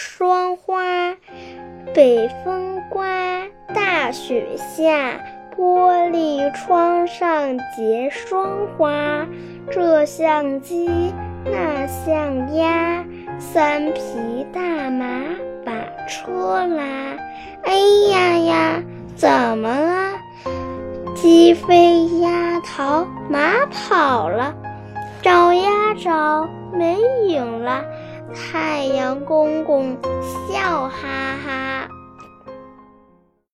霜花。北风刮，大雪下，玻璃窗上结霜花。这像鸡，那像鸭，三匹大马把车拉。哎呀呀，怎么了？鸡飞鸭逃，马跑了，找呀找，没影了。太阳公公笑哈。